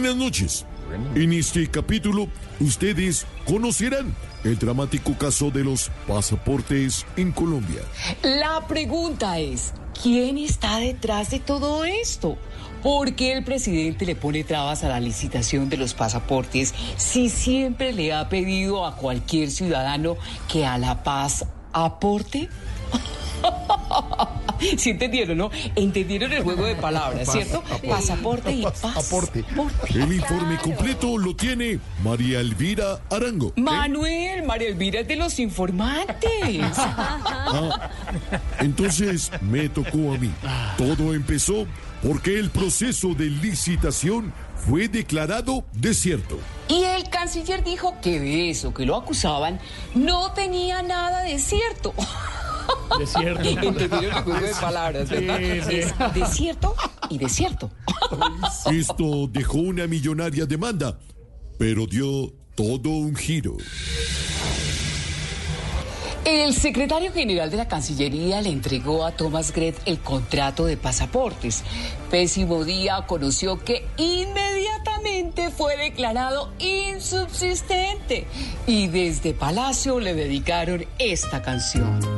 Buenas noches. En este capítulo, ustedes conocerán el dramático caso de los pasaportes en Colombia. La pregunta es, ¿quién está detrás de todo esto? ¿Por qué el presidente le pone trabas a la licitación de los pasaportes si siempre le ha pedido a cualquier ciudadano que a la paz aporte? ¿Sí entendieron, no? Entendieron el juego de palabras, ¿cierto? Pasaporte y pasaporte. El informe completo lo tiene María Elvira Arango. Manuel, María Elvira es de los informantes. Ah, entonces me tocó a mí. Todo empezó porque el proceso de licitación fue declarado desierto. Y el canciller dijo que de eso que lo acusaban no tenía nada de cierto. Desierto. Entendieron el juego de palabras, ¿verdad? Es desierto y desierto. Esto dejó una millonaria demanda, pero dio todo un giro. El secretario general de la Cancillería le entregó a Thomas Gret el contrato de pasaportes. Pésimo Día conoció que inmediatamente fue declarado insubsistente y desde Palacio le dedicaron esta canción.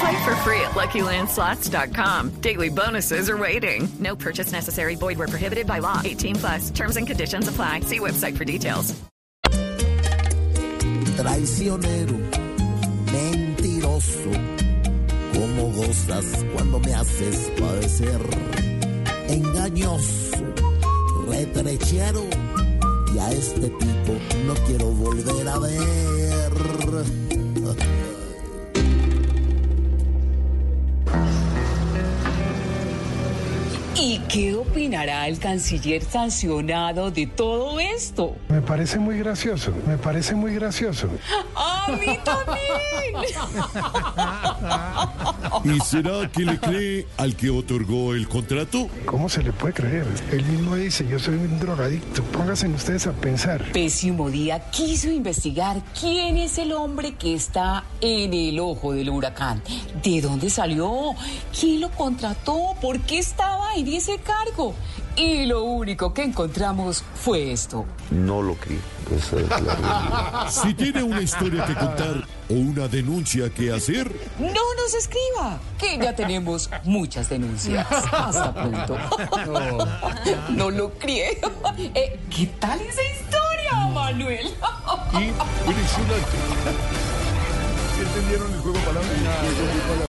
Play for free at LuckyLandSlots.com. Daily bonuses are waiting. No purchase necessary. Void where prohibited by law. 18 plus. Terms and conditions apply. See website for details. Traicionero, mentiroso, como gozas cuando me haces padecer. Engañoso, retrechero, y a este tipo no quiero volver a ver. Qué opinará el canciller sancionado de todo esto? Me parece muy gracioso, me parece muy gracioso. ¡A mí también! ¿Y será que le cree al que otorgó el contrato? ¿Cómo se le puede creer? Él mismo dice, yo soy un drogadicto. Pónganse ustedes a pensar. Pésimo Día quiso investigar quién es el hombre que está en el ojo del huracán. ¿De dónde salió? ¿Quién lo contrató? ¿Por qué estaba en ese cargo? Y lo único que encontramos fue esto. No lo creo. Esa es la. Si tiene una historia que contar o una denuncia que hacer, No nos escriba, que ya tenemos muchas denuncias. Hasta pronto. No, lo creo. Eh, ¿Qué tal esa historia, Manuel? impresionante. ¿Entendieron el juego de palabras?